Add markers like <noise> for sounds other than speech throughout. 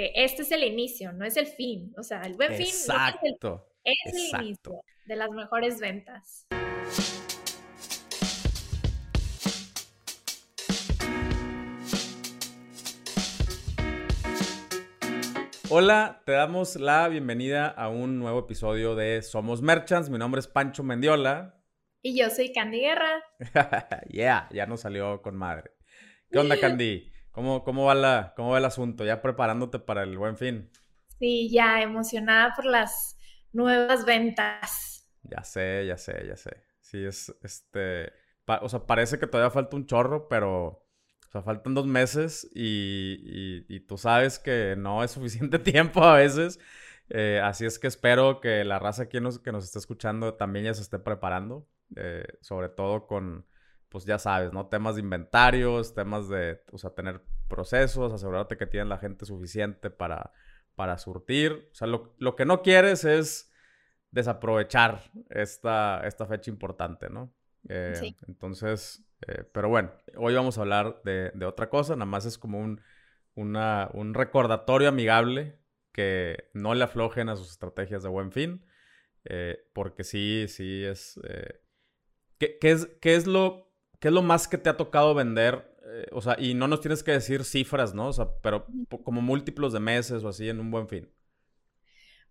que este es el inicio, no es el fin. O sea, el buen fin Exacto. es, el, es el inicio de las mejores ventas. Hola, te damos la bienvenida a un nuevo episodio de Somos Merchants. Mi nombre es Pancho Mendiola. Y yo soy Candy Guerra. <laughs> yeah, ya nos salió con madre. ¿Qué onda, <laughs> Candy? ¿Cómo, cómo, va la, ¿Cómo va el asunto? ¿Ya preparándote para el buen fin? Sí, ya emocionada por las nuevas ventas. Ya sé, ya sé, ya sé. Sí, es este. o sea, parece que todavía falta un chorro, pero. O sea, faltan dos meses y, y, tú sabes que no es suficiente <laughs> tiempo a veces. Eh, así es que espero que la raza aquí nos, que nos esté escuchando también ya se esté preparando. Eh, sobre todo con, pues ya sabes, ¿no? Temas de inventarios, temas de, o sea, tener procesos, asegurarte que tienen la gente suficiente para, para surtir. O sea, lo, lo que no quieres es desaprovechar esta, esta fecha importante, ¿no? Eh, sí. Entonces, eh, pero bueno, hoy vamos a hablar de, de, otra cosa, nada más es como un, una, un recordatorio amigable que no le aflojen a sus estrategias de buen fin, eh, porque sí, sí es... ¿qué, qué, es, ¿Qué es lo ¿qué es lo más que te ha tocado vender? Eh, o sea, y no nos tienes que decir cifras, ¿no? O sea, pero como múltiplos de meses o así en un buen fin.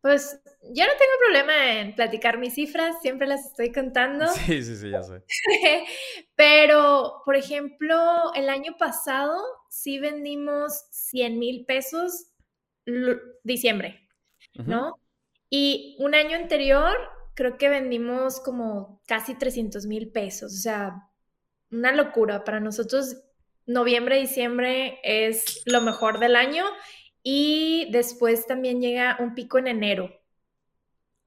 Pues yo no tengo problema en platicar mis cifras, siempre las estoy contando. <laughs> Sí, sí, sí, ya sé. <laughs> Pero, por ejemplo, el año pasado sí vendimos 100 mil pesos diciembre, ¿no? Y un año anterior creo que vendimos como casi 300 mil pesos, o sea, una locura. Para nosotros, noviembre, diciembre es lo mejor del año y después también llega un pico en enero.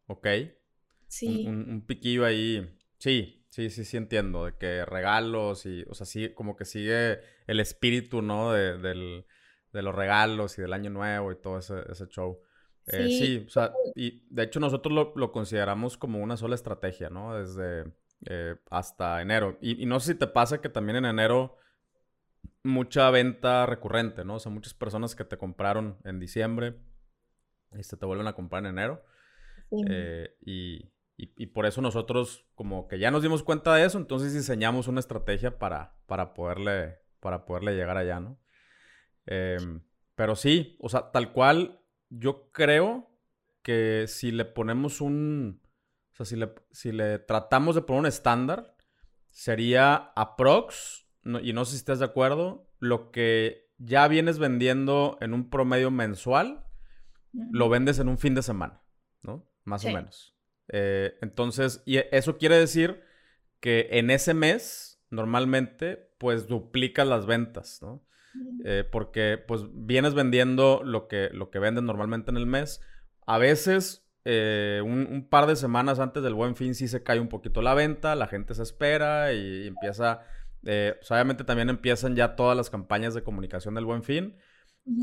Ok. Sí. Un, piquillo ahí. Sí, sí, sí, sí entiendo. De que regalos y, o sea, sí, como que sigue el espíritu, ¿no? De, del, de los regalos y del año nuevo y todo ese, ese show. Eh, sí. sí. o sea, y de hecho nosotros lo, lo, consideramos como una sola estrategia, ¿no? Desde, eh, hasta enero. Y, no sé si te pasa que también en enero mucha venta recurrente, ¿no? O sea, muchas personas que te compraron en diciembre y se te vuelven a comprar en enero. Eh, y, y, por eso nosotros como que ya nos dimos cuenta de eso, entonces diseñamos una estrategia para, para, poderle, para poderle llegar allá, ¿no? Em, pero sí, o sea, tal cual, yo creo que si le ponemos un, sea, si le, si le tratamos de poner un estándar, sería aprox, y no sé si estás de acuerdo, lo que ya vienes vendiendo en un promedio mensual, lo vendes en un fin de semana, ¿no? Más o menos. Eh, entonces, y eso quiere decir que en ese mes, normalmente, pues duplicas las ventas, ¿no? Eh, porque pues vienes vendiendo lo que, lo que vendes normalmente en el mes. A veces eh, un, par de semanas antes del buen fin sí se cae un poquito la venta, la gente se espera y empieza, eh, pues, obviamente también empiezan ya todas las campañas de comunicación del buen fin,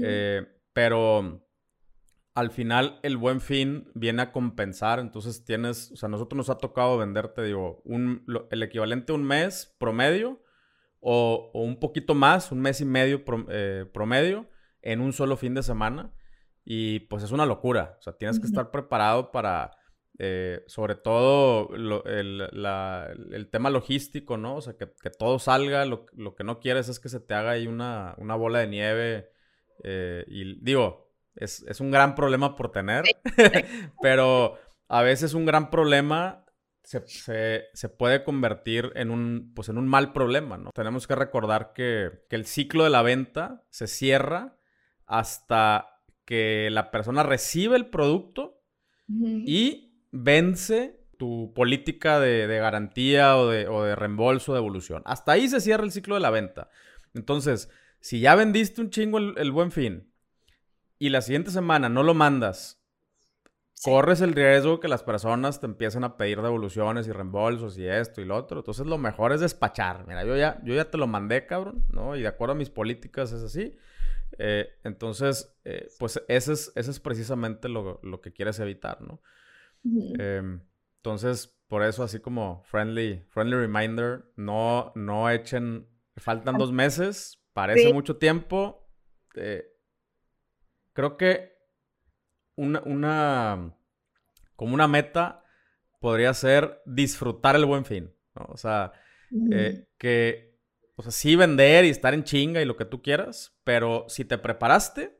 eh, pero al final el buen fin viene a compensar, entonces tienes, o sea, a nosotros nos ha tocado venderte, digo, un, el equivalente a un mes promedio o, un poquito más, un mes y medio promedio en un solo fin de semana. Y pues es una locura. O sea, tienes que estar preparado para, eh, sobre todo, el, tema logístico, ¿no? O sea, que, todo salga. Lo, que no quieres es que se te haga ahí una, bola de nieve. Eh, y digo, es, un gran problema por tener, <laughs> pero a veces un gran problema se, puede convertir en un, pues en un mal problema, ¿no? Tenemos que recordar que, que el ciclo de la venta se cierra hasta que la persona recibe el producto y vence tu política de, garantía o de, o de, reembolso, de evolución. Hasta ahí se cierra el ciclo de la venta. Entonces, si ya vendiste un chingo el, buen fin y la siguiente semana no lo mandas, corres el riesgo que las personas te empiecen a pedir devoluciones y reembolsos y esto y lo otro. Entonces, lo mejor es despachar. Mira, yo ya, yo ya te lo mandé, cabrón, ¿no? Y de acuerdo a mis políticas es así. Eh, entonces, eh, pues ese es, ese es precisamente lo, que quieres evitar, ¿no? Em, entonces, por eso así como friendly, friendly reminder, no, no echen, faltan dos meses, parece mucho tiempo. Eh, creo que una, una, como una meta podría ser disfrutar el buen fin, ¿no? O sea, que, o sea, sí vender y estar en chinga y lo que tú quieras, pero si te preparaste,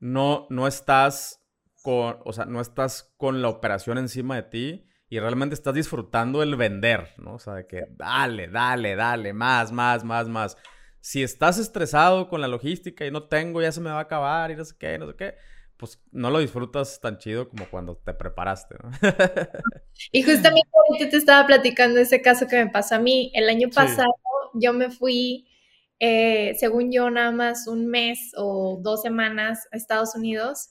no, no estás con, o sea, no estás con la operación encima de ti y realmente estás disfrutando el vender, ¿no? O sea, de que dale, dale, dale, más, más, más, más. Si estás estresado con la logística y no tengo, ya se me va a acabar y no sé qué, no sé qué, pues no lo disfrutas tan chido como cuando te preparaste, ¿no? <laughs> y justamente ahorita te estaba platicando ese caso que me pasó a mí. El año pasado yo me fui, eh, según yo, nada más un mes o dos semanas a Estados Unidos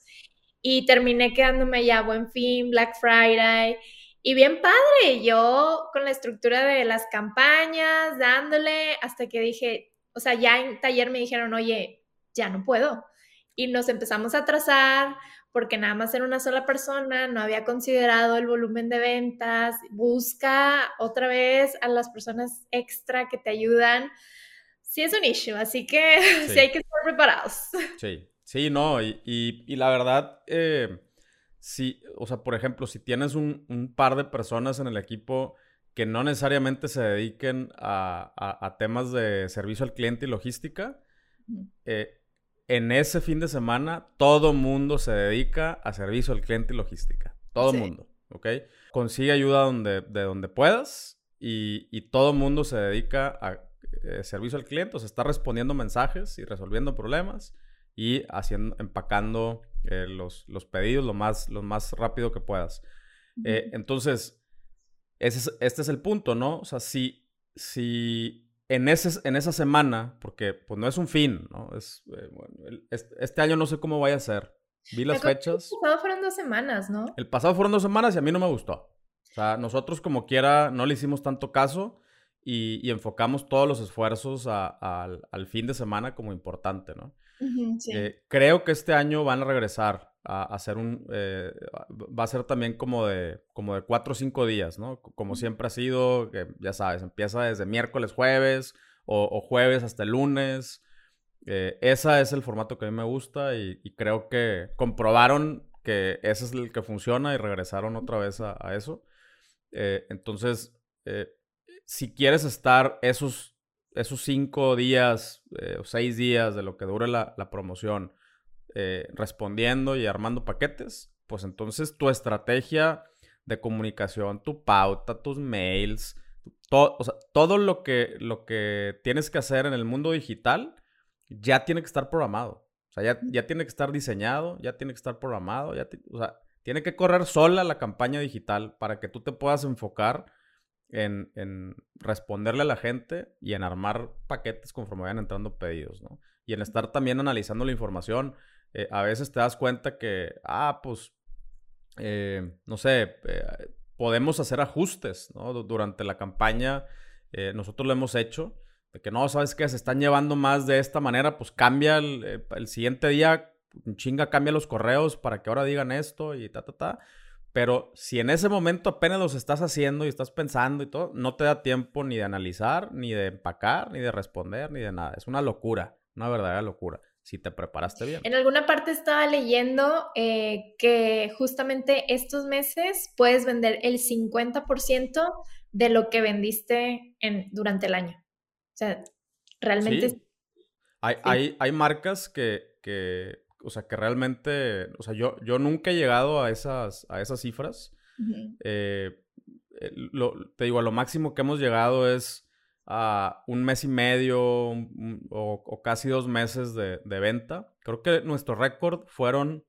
y terminé quedándome allá, buen fin, Black Friday. Y bien padre, yo con la estructura de las campañas, dándole, hasta que dije, o sea, ya en taller me dijeron, oye, ya no puedo y nos empezamos a atrasar porque nada más era una sola persona, no había considerado el volumen de ventas, busca otra vez a las personas extra que te ayudan. Sí es un issue, así que <laughs> sí, hay que estar preparados. <laughs> Sí, sí, no, y, y, la verdad, eh, sí, o sea, por ejemplo, si tienes un, un, par de personas en el equipo que no necesariamente se dediquen a, a, temas de servicio al cliente y logística, eh, en ese fin de semana todo mundo se dedica a servicio al cliente y logística. Todo mundo, ¿ok? Consigue ayuda donde, de donde puedas y, y todo mundo se dedica a eh, servicio al cliente, o sea, está respondiendo mensajes y resolviendo problemas y haciendo, empacando eh, los, los, pedidos lo más, lo más rápido que puedas. Eh, entonces, ese este es el punto, ¿no? O sea, si, si en, ese, en esa semana, porque pues no es un fin, ¿no? Es, eh, bueno, este, año no sé cómo vaya a ser. Vi las fechas. El pasado fueron dos semanas, ¿no? El pasado fueron dos semanas y a mí no me gustó. O sea, nosotros como quiera no le hicimos tanto caso y, enfocamos todos los esfuerzos al fin de semana como importante, ¿no? sí. Eh, creo que este año van a regresar a, hacer un... Eh, va a ser también como de, como de cuatro o cinco días, ¿no? Como siempre ha sido, que ya sabes, empieza desde miércoles, jueves o, jueves hasta el lunes. Eh, ese es el formato que a mí me gusta y, creo que comprobaron que ese es el que funciona y regresaron otra vez a, eso. Eh, entonces, si quieres estar esos, esos cinco días o seis días de lo que dure la, la promoción eh, respondiendo y armando paquetes, pues entonces tu estrategia de comunicación, tu pauta, tus mails, todo, todo lo que, lo que tienes que hacer en el mundo digital ya tiene que estar programado. O sea, ya, tiene que estar diseñado, ya tiene que estar programado, ya o sea, tiene que correr sola la campaña digital para que tú te puedas enfocar en, en, responderle a la gente y en armar paquetes conforme vayan entrando pedidos, ¿no? Y en estar también analizando la información. Eh, a veces te das cuenta que, ah, pues, eh, no sé, eh, podemos hacer ajustes, ¿no? Durante la campaña, nosotros lo hemos hecho, de que no, ¿sabes qué? Se están llevando más de esta manera, pues cambia el, el siguiente día, chinga, cambia los correos para que ahora digan esto y ta, ta, ta. Pero si en ese momento apenas los estás haciendo y estás pensando y todo, no te da tiempo ni de analizar, ni de empacar, ni de responder, ni de nada. Es una locura, una verdadera locura si te preparaste bien. En alguna parte estaba leyendo eh, que justamente estos meses puedes vender el 50% de lo que vendiste en, durante el año. O sea, realmente... Hay, hay, hay, marcas que, que, o sea, que realmente, o sea, yo, yo nunca he llegado a esas, a esas cifras. Eh, te digo, a lo máximo que hemos llegado es a un mes y medio o, casi dos meses de, venta. Creo que nuestro récord fueron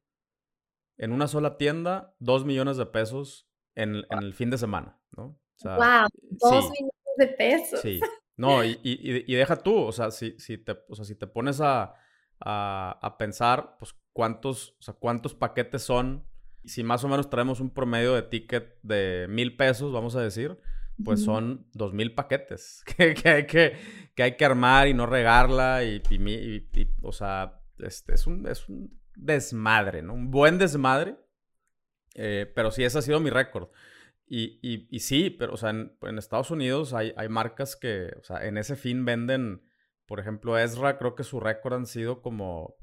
en una sola tienda dos millones de pesos en, el fin de semana, ¿no? ¡Wow! Dos millones de pesos. Sí. <laughs> No, y, y, deja tú, o sea, si, si, te, o sea, si te pones a, a, pensar, pues, cuántos, o sea, cuántos paquetes son, si más o menos traemos un promedio de ticket de mil pesos, vamos a decir, pues son dos mil paquetes <laughs> que, hay que, que, hay que armar y no regarla y, o sea, este, es, un, es un desmadre, ¿no? Un buen desmadre, eh, pero sí, ese ha sido mi récord. Y, y, sí, pero, o sea, en, Estados Unidos hay, hay, marcas que, o sea, en ese fin venden, por ejemplo, Ezra, creo que su récord han sido como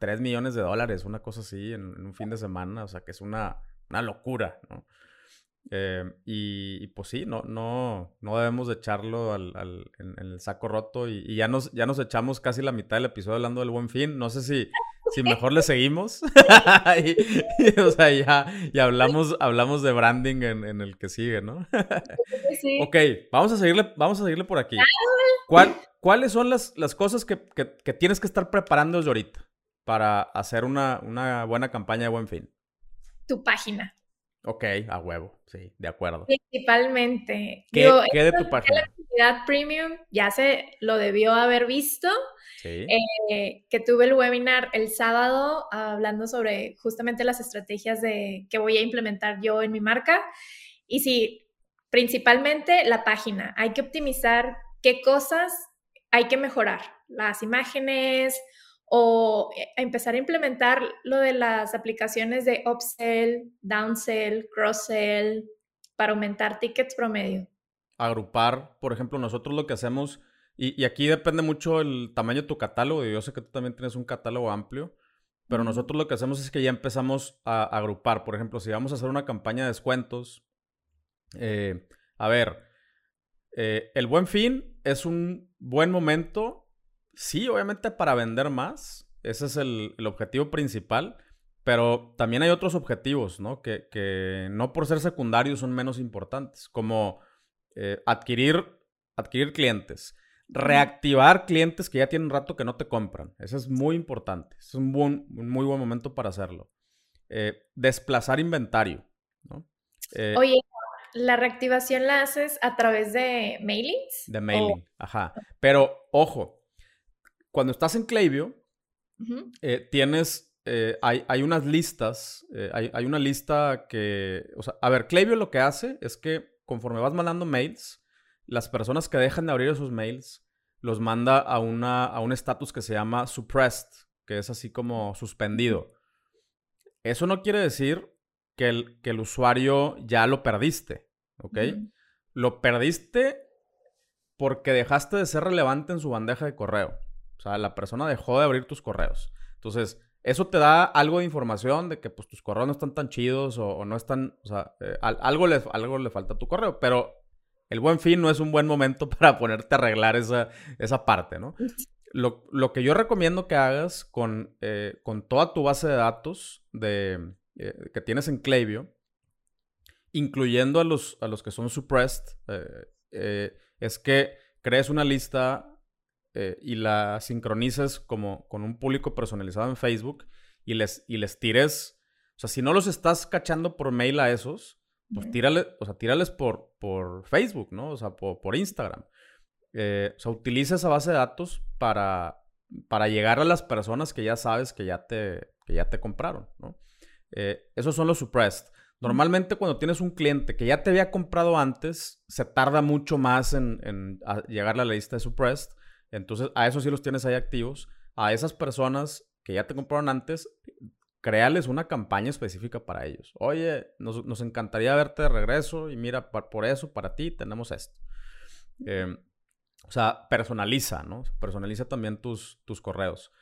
3 millones de dólares, una cosa así, en, un fin de semana, o sea, que es una, una locura, ¿no? Eh, y, pues sí, no, no, no debemos de echarlo al, al, en, el saco roto y, ya, nos, ya nos echamos casi la mitad del episodio hablando del buen fin. No sé si, si mejor le seguimos. <laughs> y, o sea, ya, ya hablamos, hablamos de branding en, en el que sigue, ¿no? <laughs> sí. Ok, vamos a seguirle, vamos a seguirle por aquí. ¿Cuál, ¿Cuáles son las, las cosas que, que, que, tienes que estar preparando desde ahorita para hacer una, una buena campaña de buen fin? Tu página. Ok, a huevo, sí, de acuerdo. Principalmente. ¿Qué, ¿qué de tu página? La actividad premium ya se lo debió haber visto. Sí. Eh, que tuve el webinar el sábado hablando sobre justamente las estrategias de que voy a implementar yo en mi marca. Y sí, principalmente la página. Hay que optimizar qué cosas hay que mejorar. Las imágenes, o eh, empezar a implementar lo de las aplicaciones de upsell, downsell, crosssell para aumentar tickets promedio. Agrupar, por ejemplo, nosotros lo que hacemos, y, aquí depende mucho el tamaño de tu catálogo, y yo sé que tú también tienes un catálogo amplio, pero nosotros lo que hacemos es que ya empezamos a, agrupar. Por ejemplo, si vamos a hacer una campaña de descuentos, eh, a ver, eh, el buen fin es un buen momento Sí, obviamente para vender más. Ese es el, objetivo principal. Pero también hay otros objetivos, ¿no? Que, no por ser secundarios son menos importantes, como eh, adquirir, adquirir clientes, reactivar clientes que ya tienen un rato que no te compran. Eso es muy importante. Es un, buen, muy buen momento para hacerlo. Eh, desplazar inventario, ¿no? Eh, Oye, ¿la reactivación la haces a través de mailings? De mailing, ajá. Pero, ojo, cuando estás en Klaviyo, eh, tienes, eh, hay, unas listas, eh, hay, una lista que, o sea, a ver, Klaviyo lo que hace es que conforme vas mandando mails, las personas que dejan de abrir esos mails los manda a, una, a un estatus que se llama suppressed, que es así como suspendido. Eso no quiere decir que el, que el usuario ya lo perdiste, ¿ok? Lo perdiste porque dejaste de ser relevante en su bandeja de correo. O sea, la persona dejó de abrir tus correos. Entonces, eso te da algo de información de que pues tus correos no están tan chidos o, no están, o sea, eh, algo, le, algo le falta a tu correo, pero el buen fin no es un buen momento <laughs> para ponerte a arreglar esa, esa parte, ¿no? Lo, lo, que yo recomiendo que hagas con, eh, con toda tu base de datos de, eh, que tienes en Klaviyo, incluyendo a los, a los que son suppressed, es que crees una lista eh, y la sincronices como con un público personalizado en Facebook y les, y les tires, o sea, si no los estás cachando por mail a esos, pues tírale, o sea, tírales por, por Facebook, ¿no? O sea, por, Instagram. Eh, o sea, utiliza esa base de datos para, para llegar a las personas que ya sabes que ya te, que ya te compraron, ¿no? Eh, esos son los suppressed. Normalmente cuando tienes un cliente que ya te había comprado antes, se tarda mucho más en, en llegar a la lista de suppressed entonces, a esos sí los tienes ahí activos. A esas personas que ya te compraron antes, créales una campaña específica para ellos. Oye, nos, encantaría verte de regreso y mira, por, eso, para ti tenemos esto. Em, o sea, personaliza, ¿no? Personaliza también tus, tus correos.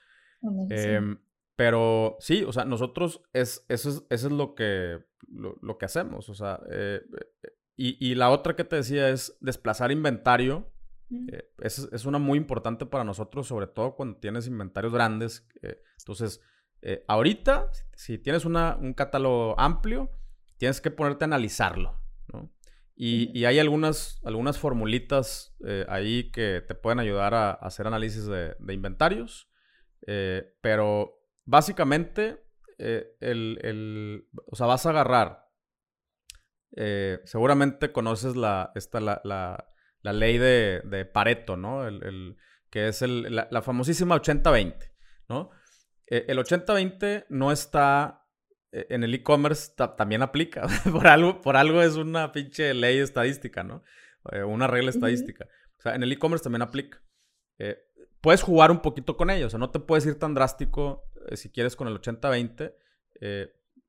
Em, pero sí, o sea, nosotros es, eso, es, eso es lo que, lo, que hacemos. O sea, eh, y, y, la otra que te decía es desplazar inventario eh, es, una muy importante para nosotros, sobre todo cuando tienes inventarios grandes. Eh, entonces, eh, ahorita, si tienes un catálogo amplio, tienes que ponerte a analizarlo, Y, hay algunas, algunas formulitas ahí que te pueden ayudar a, hacer análisis de, inventarios, pero básicamente, el, o sea, vas a agarrar, seguramente conoces la, esta, la la ley de, Pareto, ¿no? El, que es la, famosísima 80-20, ¿no? E, el 80-20 no está en el e-commerce, también aplica. <laughs> por, algo, por algo es una pinche ley estadística, ¿no? Eh, una regla estadística. O sea, en el e-commerce también aplica. Eh, puedes jugar un poquito con ello, o sea, no te puedes ir tan drástico eh, si quieres con el 80-20,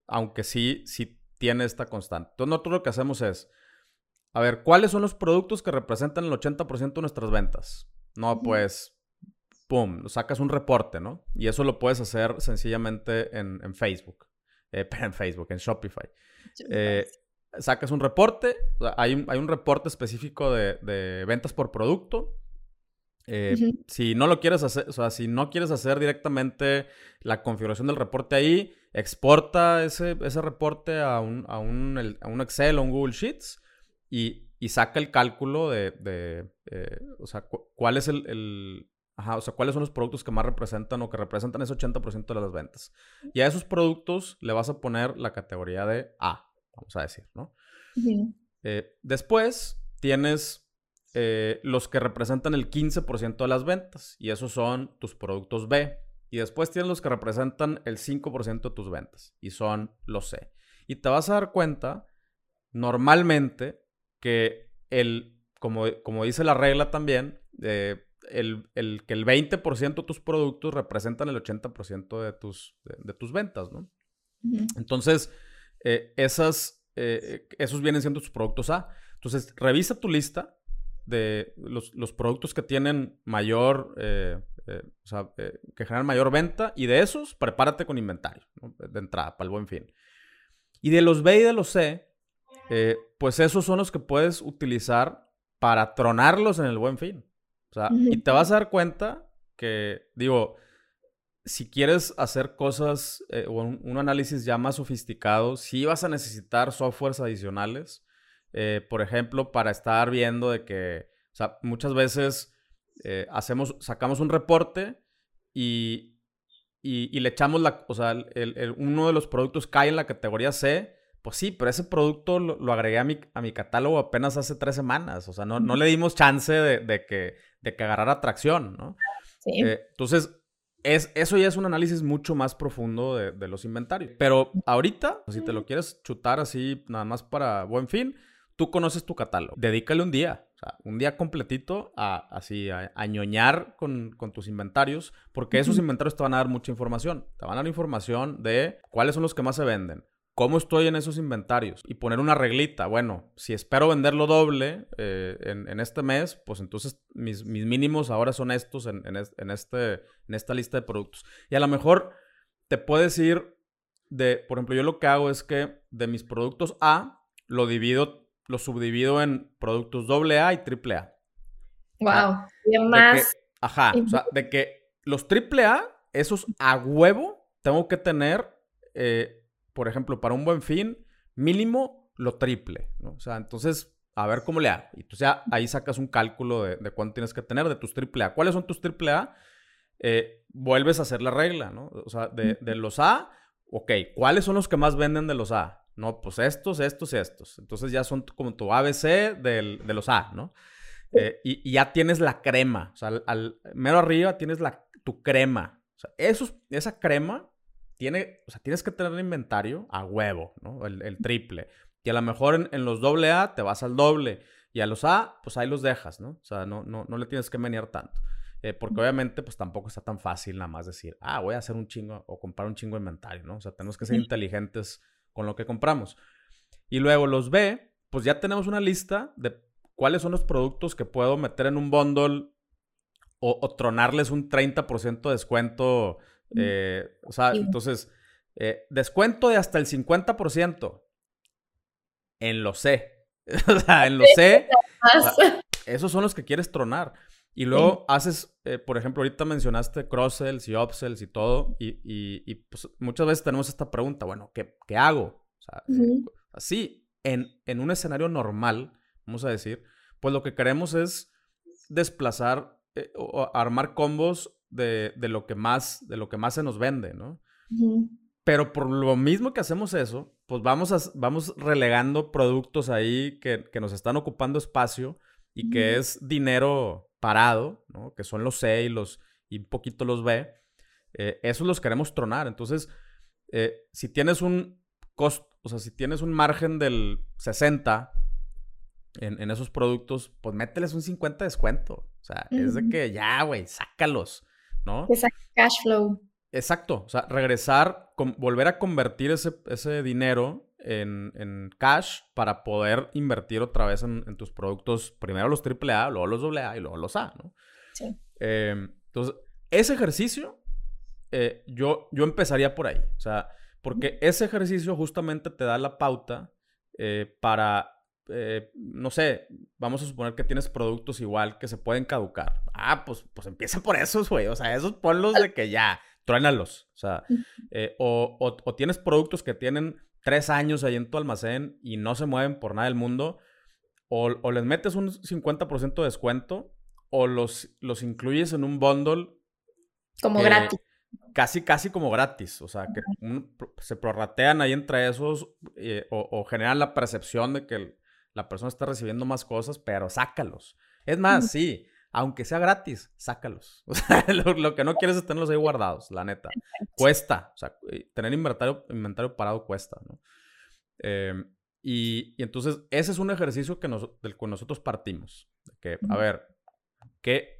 aunque sí, sí tiene esta constante. Entonces, nosotros lo que hacemos es a ver, ¿cuáles son los productos que representan el 80% de nuestras ventas? No, pues pum, sacas un reporte, ¿no? Y eso lo puedes hacer sencillamente en, Facebook, eh, <laughs> en Facebook, en Shopify. Eh, sacas un reporte, hay un, hay un reporte específico de, ventas por producto. Eh, si no lo quieres hacer, o sea, si no quieres hacer directamente la configuración del reporte ahí, exporta ese, ese reporte a un, a, un, a un Excel o un Google Sheets y, y saca el cálculo de, de eh, o sea, cuál es el, ajá, o sea, cuáles son los productos que más representan o que representan ese 80% de las ventas. Y a esos productos le vas a poner la categoría de A, vamos a decir, ¿no? Eh, después tienes eh, los que representan el 15% de las ventas y esos son tus productos B. Y después tienes los que representan el 5% de tus ventas y son los C. Y te vas a dar cuenta, normalmente, que el, como, como dice la regla también, eh, el, que el 20% de tus productos representan el 80% de tus, de, tus ventas, ¿no? Entonces, eh, esas, eh, esos vienen siendo tus productos A. Entonces, revisa tu lista de los, productos que tienen mayor, o sea, que generan mayor venta y de esos, prepárate con inventario, de entrada, para el buen fin. Y de los B y de los C, eh, pues esos son los que puedes utilizar para tronarlos en el buen fin. O sea, y te vas a dar cuenta que, digo, si quieres hacer cosas eh, o un, análisis ya más sofisticado, sí vas a necesitar softwares adicionales. Eh, por ejemplo, para estar viendo de que, o sea, muchas veces hacemos, sacamos un reporte y, y, le echamos la, o sea, uno de los productos cae en la categoría C pues sí, pero ese producto lo, agregué a mi, a mi, catálogo apenas hace tres semanas. O sea, no, no le dimos chance de, que, de que agarrara atracción, ¿no? Sí. Eh, entonces, es, eso ya es un análisis mucho más profundo de, los inventarios. Pero ahorita, si te lo quieres chutar así, nada más para buen fin, tú conoces tu catálogo. Dedícale un día. O sea, un día completito a así a, ñoñar con, con, tus inventarios, porque esos inventarios te van a dar mucha información. Te van a dar información de cuáles son los que más se venden, cómo estoy en esos inventarios y poner una reglita. Bueno, si espero venderlo doble eh, en, este mes, pues entonces mis, mínimos ahora son estos en, este, en esta lista de productos. Y a lo mejor te puedes ir de, por ejemplo, yo lo que hago es que de mis productos A lo divido, lo subdivido en productos AA y AAA. Wow, y más. ajá, o sea, de que los AAA, esos a huevo, tengo que tener eh, por ejemplo, para un buen fin, mínimo lo triple, ¿no? O sea, entonces, a ver cómo le hago. Y tú ya ahí sacas un cálculo de, cuánto tienes que tener de tus triple A. ¿Cuáles son tus triple A? Eh, vuelves a hacer la regla, ¿no? O sea, de, los A, ok, ¿cuáles son los que más venden de los A? No, pues estos, estos y estos. Entonces ya son como tu ABC de los A, ¿no? Eh, y, ya tienes la crema. O sea, al, mero arriba tienes la, tu crema. O sea, esa crema tiene, o sea, tienes que tener el inventario a huevo, ¿no? El, triple. Y a lo mejor en, los doble A te vas al doble. Y a los A, pues ahí los dejas, ¿no? O sea, no, no, no le tienes que menear tanto. Eh, porque obviamente, pues tampoco está tan fácil nada más decir, ah, voy a hacer un chingo o comprar un chingo de inventario, ¿no? O sea, tenemos que ser inteligentes con lo que compramos. Y luego los B, pues ya tenemos una lista de cuáles son los productos que puedo meter en un bundle o, o tronarles un 30% de descuento eh, o sea, entonces, eh, descuento de hasta el 50% en lo C. <laughs> o sea, en lo C. esos son los que quieres tronar. Y luego haces, eh, por ejemplo, ahorita mencionaste cross-sells y upsells y todo. Y, y, pues muchas veces tenemos esta pregunta, bueno, ¿qué, qué hago? O sea, así, en, en un escenario normal, vamos a decir, pues lo que queremos es desplazar o armar combos de, lo que más, de lo que más se nos vende, ¿no? Pero por lo mismo que hacemos eso, pues vamos, a, vamos relegando productos ahí que, nos están ocupando espacio y que es dinero parado, ¿no? Que son los C y, los, y un poquito los B. Eh, esos los queremos tronar. Entonces, eh, si tienes un costo, o sea, si tienes un margen del 60 en, en esos productos, pues mételes un 50 descuento. O sea, es de que ya, güey, sácalos. ¿no? Cash flow. Exacto, o sea, regresar, volver a convertir ese, ese dinero en, cash para poder invertir otra vez en, tus productos, primero los AAA, luego los AA y luego los A, ¿no? Sí. Em, entonces, ese ejercicio, eh, yo, yo empezaría por ahí. O sea, porque ese ejercicio justamente te da la pauta eh, para, eh, no sé, vamos a suponer que tienes productos igual que se pueden caducar. Ah, pues, pues empieza por esos, güey. O sea, esos ponlos de que ya, truénalos. O sea, o, o, tienes productos que tienen tres años ahí en tu almacén y no se mueven por nada del mundo. O, o les metes un 50% de descuento o los, los incluyes en un bundle. Como gratis. Casi, casi como gratis. O sea, que se prorratean ahí entre esos eh, o, generan la percepción de que la persona está recibiendo más cosas, pero sácalos. Es más, sí, aunque sea gratis, sácalos. <laughs> O sea, lo, que no quieres es tenerlos ahí guardados, la neta. Cuesta. O sea, eh, tener inventario, inventario parado cuesta, ¿no? Em, y, entonces, ese es un ejercicio que del que nosotros partimos. Que, a ver,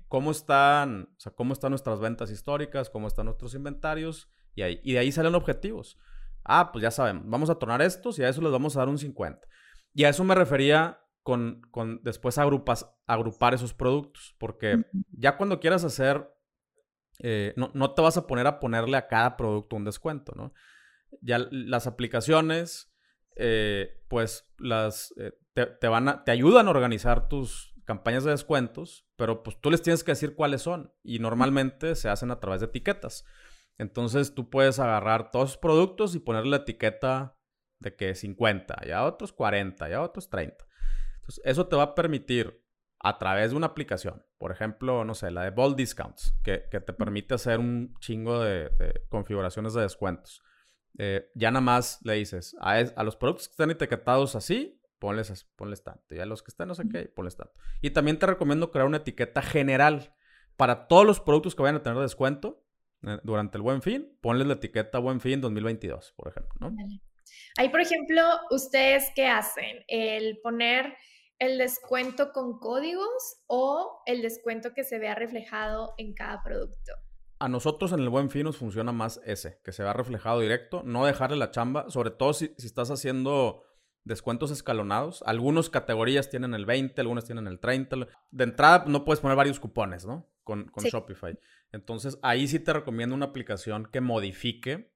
cómo, están, o sea, cómo están nuestras ventas históricas, cómo están nuestros inventarios, y, ahí, y de ahí salen objetivos. Ah, pues ya sabemos, vamos a tornar estos y a eso les vamos a dar un 50. Y a eso me refería con, con después agrupas, agrupar esos productos, porque ya cuando quieras hacer, eh, no, no, te vas a poner a ponerle a cada producto un descuento, ¿no? Ya las aplicaciones, eh, pues las, eh, te, te, van a, te ayudan a organizar tus, campañas de descuentos, pero pues tú les tienes que decir cuáles son y normalmente se hacen a través de etiquetas. Entonces tú puedes agarrar todos los productos y ponerle la etiqueta de que 50, ya otros 40, ya otros 30. Entonces eso te va a permitir a través de una aplicación, por ejemplo, no sé, la de Bold Discounts, que, te permite hacer un chingo de, configuraciones de descuentos. Eh, ya nada más le dices a, a los productos que están etiquetados así, ponles, ponles tanto. Y a los que están no sé qué, ponles tanto. Y también te recomiendo crear una etiqueta general para todos los productos que vayan a tener descuento eh, durante el buen fin. Ponles la etiqueta buen fin 2022, por ejemplo, ¿no? Ahí, por ejemplo, ¿ustedes qué hacen? ¿El poner el descuento con códigos o el descuento que se vea reflejado en cada producto? A nosotros en el buen fin nos funciona más ese, que se vea reflejado directo, no dejarle la chamba, sobre todo si, si estás haciendo descuentos escalonados. Algunas categorías tienen el 20, algunas tienen el 30. De entrada no puedes poner varios cupones, ¿no? Con, Shopify. Entonces ahí sí te recomiendo una aplicación que modifique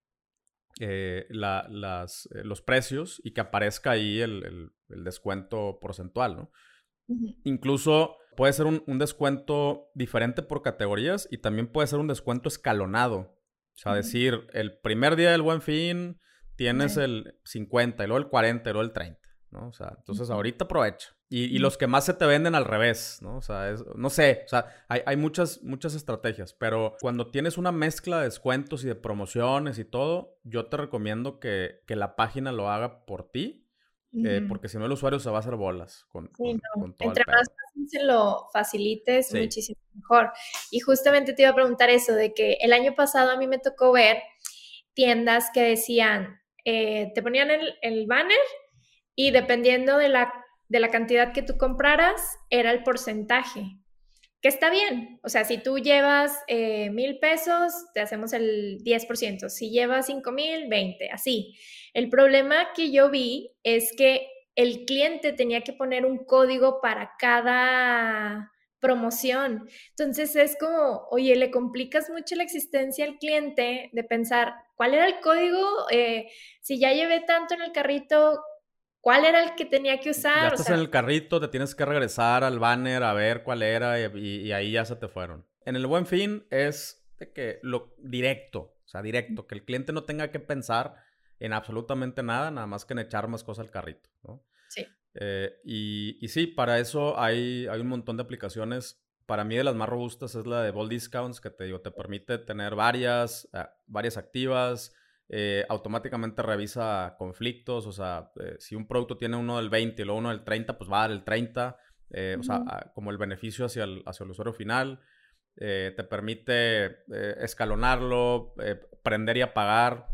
eh, las, eh, los precios y que aparezca ahí el, descuento porcentual, ¿no? Incluso puede ser un, un, descuento diferente por categorías y también puede ser un descuento escalonado. O sea, decir, el primer día del buen fin tienes el 50 y luego el 40 y luego el 30, ¿no? O sea, entonces ahorita aprovecha. Y, los que más se te venden al revés, ¿no? O sea, no sé, o sea, hay, muchas, muchas estrategias, pero cuando tienes una mezcla de descuentos y de promociones y todo, yo te recomiendo que, la página lo haga por ti, eh, porque si no el usuario se va a hacer bolas con, sí, Entre más fácil se lo facilites, muchísimo mejor. Y justamente te iba a preguntar eso, de que el año pasado a mí me tocó ver tiendas que decían, eh, te ponían el, banner y dependiendo de la, de la cantidad que tú compraras, era el porcentaje. Está bien. O sea, si tú llevas eh, mil pesos, te hacemos el 10%. Si llevas cinco mil, 20, así. El problema que yo vi es que el cliente tenía que poner un código para cada promoción. Entonces es como, oye, le complicas mucho la existencia al cliente de pensar, ¿cuál era el código? Eh, si ya llevé tanto en el carrito, ¿cuál era el que tenía que usar? Ya estás en el carrito, te tienes que regresar al banner a ver cuál era y, ahí ya se te fueron. En el buen fin es de que lo directo, o sea, directo, que el cliente no tenga que pensar en absolutamente nada, nada más que en echar más cosas al carrito, ¿no? Sí. Eh, y, y, sí, para eso hay, hay un montón de aplicaciones. Para mí de las más robustas es la de Bold Discounts, que te digo, te permite tener varias, ah, varias activas. Eh, automáticamente revisa conflictos. O sea, eh, si un producto tiene uno del 20 y luego uno del 30, pues va a dar el 30. O sea, ah, como el beneficio hacia el, hacia el usuario final. te permite escalonarlo, prender y apagar.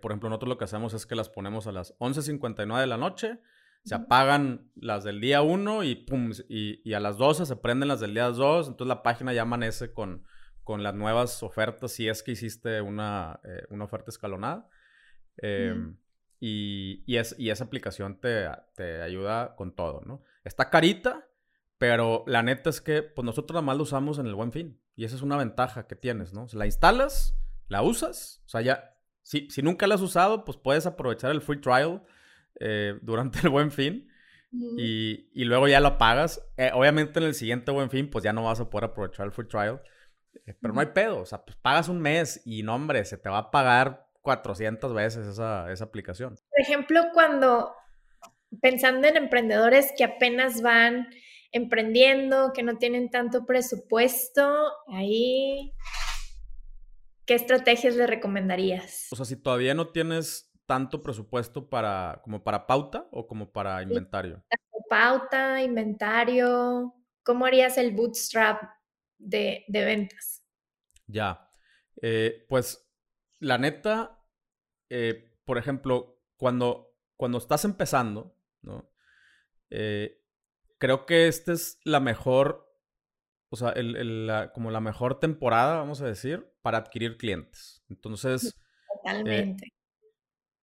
por ejemplo, nosotros lo que hacemos es que las ponemos a las 11.59 de la noche se apagan las del día 1 y pum, y, a las 12 se prenden las del día 2, entonces la página ya amanece con, con las nuevas ofertas si es que hiciste una, eh, oferta escalonada. Em, y, y, es, y, esa aplicación te, te, ayuda con todo, ¿no? Está carita, pero la neta es que pues nosotros nada más lo usamos en el buen fin. Y esa es una ventaja que tienes, ¿no? La instalas, la usas, o sea, ya, si, si nunca la has usado, pues puedes aprovechar el free trial eh, durante el buen fin. Y, y, luego ya lo pagas. Eh, obviamente en el siguiente buen fin, pues ya no vas a poder aprovechar el free trial. Eh, pero no hay pedo. O sea, pues pagas un mes y no, hombre, se te va a pagar 400 veces esa, esa aplicación. Por ejemplo, cuando pensando en emprendedores que apenas van emprendiendo, que no tienen tanto presupuesto, ahí, ¿qué estrategias le recomendarías? O sea, si todavía no tienes tanto presupuesto para, como para pauta o como para inventario. Pauta, inventario, ¿cómo harías el bootstrap de, ventas? Ya, eh, pues la neta, eh, por ejemplo, cuando, cuando estás empezando, ¿no? Eh, creo que esta es la mejor, o sea, como la mejor temporada, vamos a decir, para adquirir clientes. Entonces... Totalmente.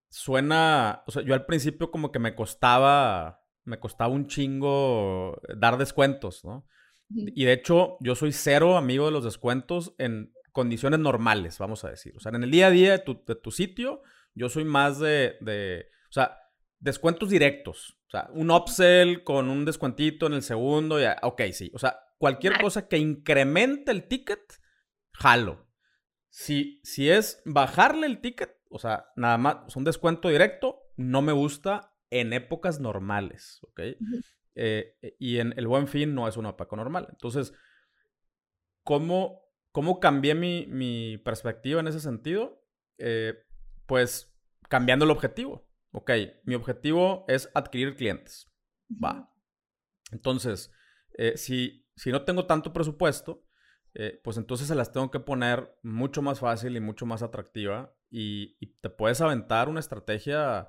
suena, o sea, yo al principio como que me costaba, me costaba un chingo dar descuentos, ¿no? Y de hecho, yo soy cero amigo de los descuentos en condiciones normales, vamos a decir. O sea, en el día a día de tu, de tu sitio, yo soy más de, de, o sea, descuentos directos. O sea, un upsell con un descuentito en el segundo, ya, ok, sí. O sea, cualquier cosa que incremente el ticket, jalo. Si, si es bajarle el ticket, o sea, nada más, un descuento directo, no me gusta en épocas normales, ¿ok? Eh, y en el buen fin no es una época normal. Entonces, ¿cómo, cómo cambié mi, mi perspectiva en ese sentido? Eh, pues cambiando el objetivo ok, mi objetivo es adquirir clientes. Va. Entonces, eh, si, si no tengo tanto presupuesto, eh, pues entonces se las tengo que poner mucho más fácil y mucho más atractiva y, te puedes aventar una estrategia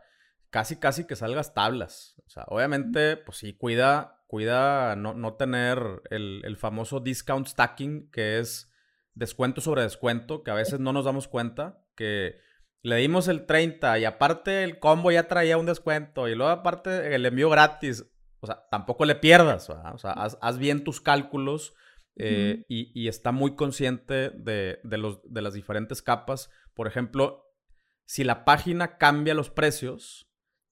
casi, casi que salgas tablas. O sea, obviamente, pues sí, cuida, cuida no, no tener el, el, famoso discount stacking, que es descuento sobre descuento, que a veces no nos damos cuenta que le dimos el 30 y aparte el combo ya traía un descuento y luego aparte el envío gratis. O sea, tampoco le pierdas, O sea, haz, bien tus cálculos eh, y, está muy consciente de, los, de las diferentes capas. Por ejemplo, si la página cambia los precios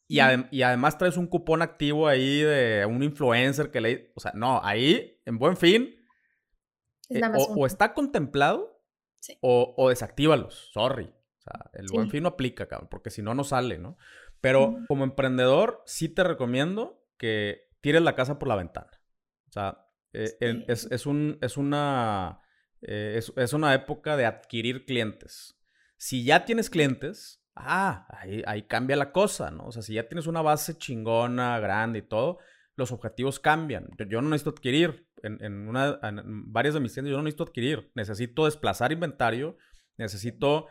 y, y, además traes un cupón activo ahí de un influencer que le... O sea, no, ahí, en buen fin, eh, o, está contemplado o, o desactívalos, sorry. El buen fin no aplica, cabrón, porque si no, no sale, ¿no? Pero como emprendedor, sí te recomiendo que tires la casa por la ventana. O sea, eh, es, un, es, una, eh, es, una época de adquirir clientes. Si ya tienes clientes, ah, ahí, ahí cambia la cosa, ¿no? O sea, si ya tienes una base chingona, grande y todo, los objetivos cambian. Yo, no necesito adquirir, en, en, una, en varias de mis tiendas, yo no necesito adquirir. Necesito desplazar inventario, necesito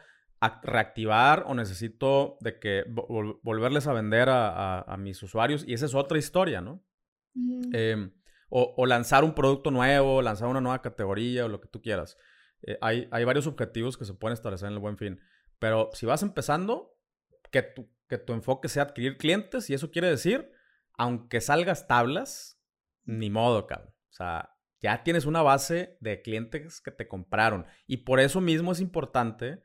reactivar o necesito de que volverles a vender a, mis usuarios y esa es otra historia, ¿no? Em, o, lanzar un producto nuevo, lanzar una nueva categoría o lo que tú quieras. Eh, hay, hay, varios objetivos que se pueden establecer en el buen fin. Pero si vas empezando, que tu, que tu enfoque sea adquirir clientes y eso quiere decir, aunque salgas tablas, ni modo, cabrón. O sea, ya tienes una base de clientes que te compraron. Y por eso mismo es importante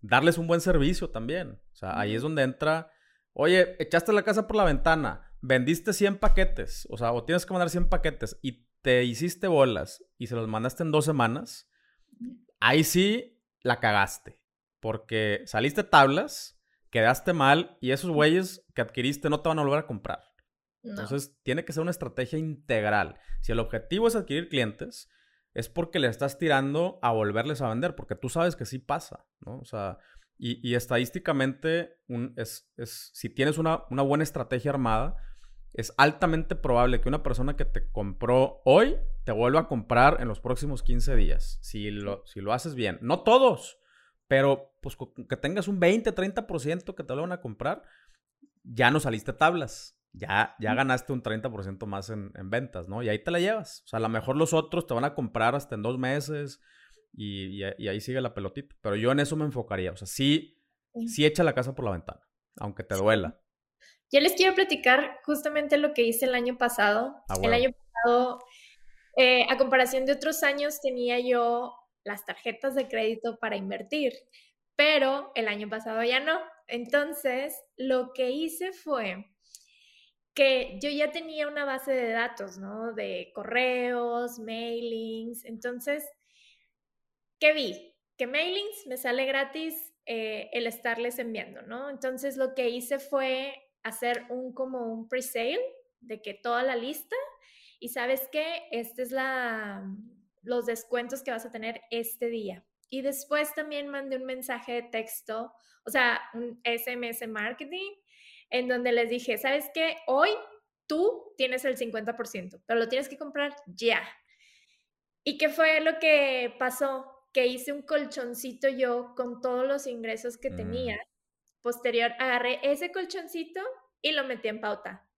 darles un buen servicio también. O sea, ahí es donde entra, oye, echaste la casa por la ventana, vendiste 100 paquetes, o sea, o tienes que mandar 100 paquetes y te hiciste bolas y se los mandaste en dos semanas, ahí sí la cagaste. Porque saliste tablas, quedaste mal y esos güeyes que adquiriste no te van a volver a comprar. Entonces, tiene que ser una estrategia integral. Si el objetivo es adquirir clientes, es porque le estás tirando a volverles a vender, porque tú sabes que sí pasa, ¿no? O sea, y, estadísticamente, un, es, es, si tienes una, una, buena estrategia armada, es altamente probable que una persona que te compró hoy te vuelva a comprar en los próximos 15 días, si lo, si lo haces bien. No todos, pero pues que tengas un 20, 30% que te lo van a comprar, ya no saliste tablas ya, ya ganaste un 30% más en, ventas, ¿no? Y ahí te la llevas. O sea, a lo mejor los otros te van a comprar hasta en dos meses y, ahí sigue la pelotita. Pero yo en eso me enfocaría. O sea, sí, sí echa la casa por la ventana, aunque te duela. Yo les quiero platicar justamente lo que hice el año pasado. Ah, el año pasado, eh, a comparación de otros años, tenía yo las tarjetas de crédito para invertir, pero el año pasado ya no. Entonces, lo que hice fue que yo ya tenía una base de datos, ¿no? De correos, mailings. Entonces, ¿qué vi? Que mailings me sale gratis eh, el estarles enviando, ¿no? Entonces, lo que hice fue hacer un como un pre-sale de que toda la lista y sabes que este es la los descuentos que vas a tener este día. Y después también mandé un mensaje de texto, o sea, un SMS marketing en donde les dije, ¿sabes qué? Hoy tú tienes el 50%, pero lo tienes que comprar ya. ¿Y qué fue lo que pasó? Que hice un colchoncito yo con todos los ingresos que tenía. Mm. Posterior, agarré ese colchoncito y lo metí en pauta.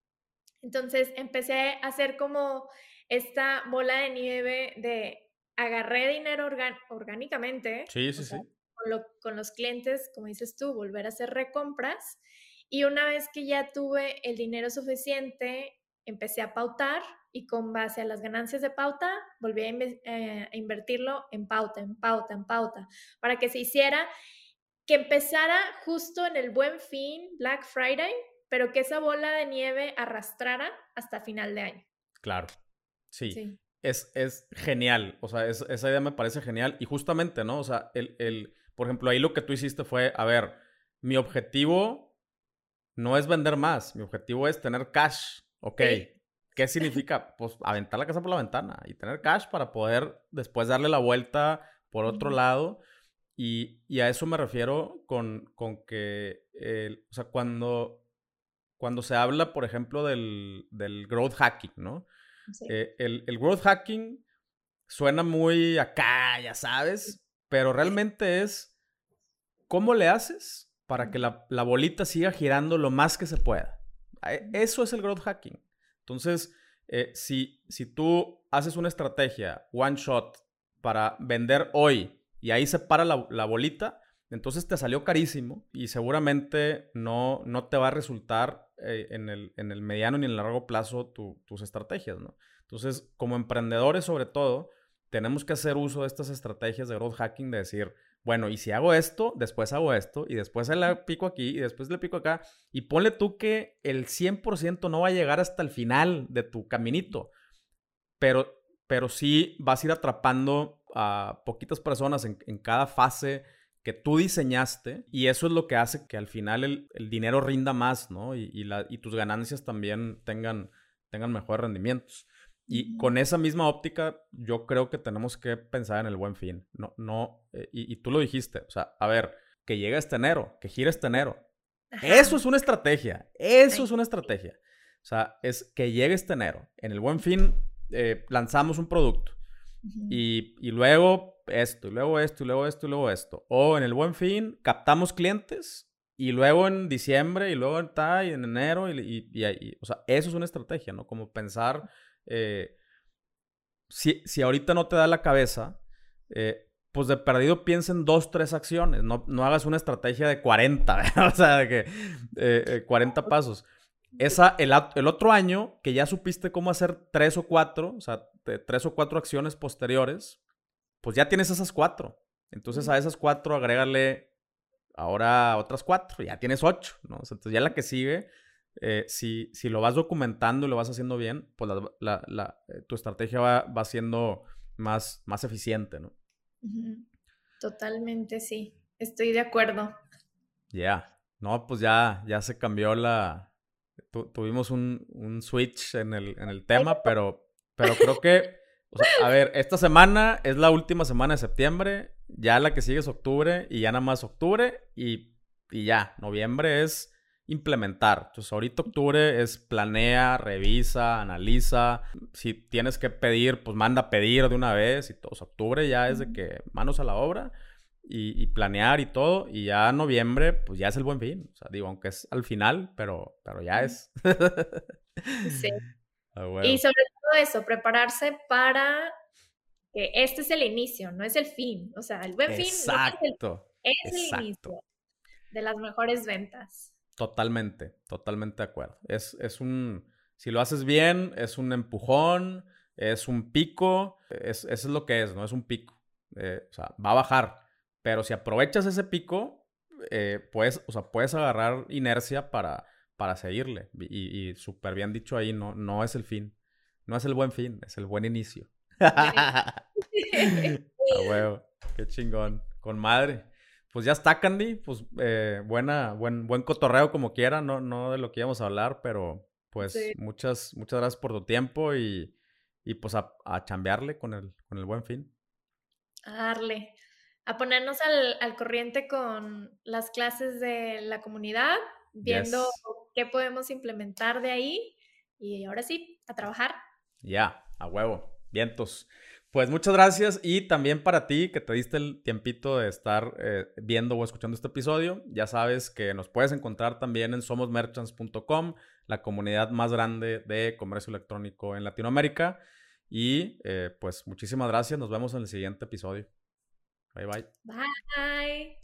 Entonces empecé a hacer como esta bola de nieve de agarré dinero orgánicamente. Sí, sí, sí. Con, con, los clientes, como dices tú, volver a hacer recompras y una vez que ya tuve el dinero suficiente, empecé a pautar y con base a las ganancias de pauta, volví a, eh, invertirlo en pauta, en pauta, en pauta, para que se hiciera, que empezara justo en el buen fin, Black Friday, pero que esa bola de nieve arrastrara hasta final de año. Claro, sí. Es, es, genial, o sea, esa idea me parece genial y justamente, ¿no? O sea, el, el, por ejemplo, ahí lo que tú hiciste fue, a ver, mi objetivo no es vender más. Mi objetivo es tener cash. Ok. ¿Qué <laughs> significa? Pues aventar la casa por la ventana y tener cash para poder después darle la vuelta por otro lado. Y, a eso me refiero con, con que, o sea, cuando, cuando se habla, por ejemplo, del, growth hacking, ¿no? Eh, el, el growth hacking suena muy acá, ya sabes, pero realmente es cómo le haces para que la, bolita siga girando lo más que se pueda. E, eso es el growth hacking. Entonces, eh, si, si tú haces una estrategia one shot para vender hoy y ahí se para la, bolita, entonces te salió carísimo y seguramente no, no te va a resultar eh, en, el, en, el, mediano ni en el largo plazo tus estrategias, ¿no? Entonces, como emprendedores sobre todo, tenemos que hacer uso de estas estrategias de growth hacking de decir, bueno, y si hago esto, después hago esto, y después le pico aquí, y después le pico acá, y ponle tú que el 100% no va a llegar hasta el final de tu caminito, pero, pero sí vas a ir atrapando a poquitas personas en, cada fase que tú diseñaste, y eso es lo que hace que al final el, dinero rinda más, ¿no? Y, y tus ganancias también tengan, tengan mejores rendimientos. Y con esa misma óptica, yo creo que tenemos que pensar en el buen fin. No, no, eh, y, tú lo dijiste, o sea, a ver, que llegue este enero, que gire este enero. Eso es una estrategia, eso es una estrategia. O sea, es que llegue este enero. En el buen fin, eh, lanzamos un producto. y, y, luego esto, y luego esto, y luego esto, y luego esto. O en el buen fin, captamos clientes. Y luego en diciembre, y luego en, y en enero, y, y, o sea, eso es una estrategia, ¿no? Como pensar eh, si, si, ahorita no te da la cabeza, eh, pues de perdido piensa en dos, tres acciones. No, no hagas una estrategia de 40, <laughs> o sea, de que 40 eh, pasos. Esa, el, el, otro año, que ya supiste cómo hacer tres o cuatro, o sea, tres o cuatro acciones posteriores, pues ya tienes esas cuatro. Entonces a esas cuatro agrégale ahora otras cuatro, ya tienes ocho, ¿no? entonces ya la que sigue eh, si, si, lo vas documentando y lo vas haciendo bien, pues la, eh, tu estrategia va, va, siendo más, más eficiente, ¿no? Totalmente, sí. Estoy de acuerdo. Ya. No, pues ya, ya se cambió la... tuvimos un, un, switch en el, en el tema, pero, pero creo que... a ver, esta semana es la última semana de septiembre, ya la que sigue es octubre y ya nada más octubre y, y ya, noviembre es implementar. Entonces, ahorita octubre es planea, revisa, analiza. Si tienes que pedir, pues manda a pedir de una vez y todo. octubre ya es de que manos a la obra y, planear y todo. Y ya noviembre, pues ya es el buen fin. O sea, digo, aunque es al final, pero, pero ya es. <laughs> sí. Y sobre todo eso, prepararse para que este es el inicio, no es el fin. O sea, el buen fin es el, es el inicio de las mejores ventas. Totalmente, totalmente de acuerdo. Es, es un, si lo haces bien, es un empujón, es un pico, es, eso es lo que es, ¿no? Es un pico. eh, o sea, va a bajar. Pero si aprovechas ese pico, eh, puedes, o sea, puedes agarrar inercia para, para seguirle. Y, súper bien dicho ahí, no, no es el fin. No es el buen fin, es el buen inicio. <laughs> <laughs> a huevo, qué chingón. Con madre. Pues ya está, Candy. Pues eh, buena, buen, buen cotorreo como quiera, no, no de lo que íbamos a hablar, pero pues muchas, muchas gracias por tu tiempo y, pues a, chambearle con el, con el buen fin. A darle. A ponernos al, corriente con las clases de la comunidad, viendo qué podemos implementar de ahí. Y ahora sí, a trabajar. Ya, a huevo. Vientos. Pues muchas gracias y también para ti que te diste el tiempito de estar eh, viendo o escuchando este episodio. Ya sabes que nos puedes encontrar también en somosmerchants.com, la comunidad más grande de comercio electrónico en Latinoamérica. Y eh, pues muchísimas gracias. Nos vemos en el siguiente episodio. Bye bye. Bye.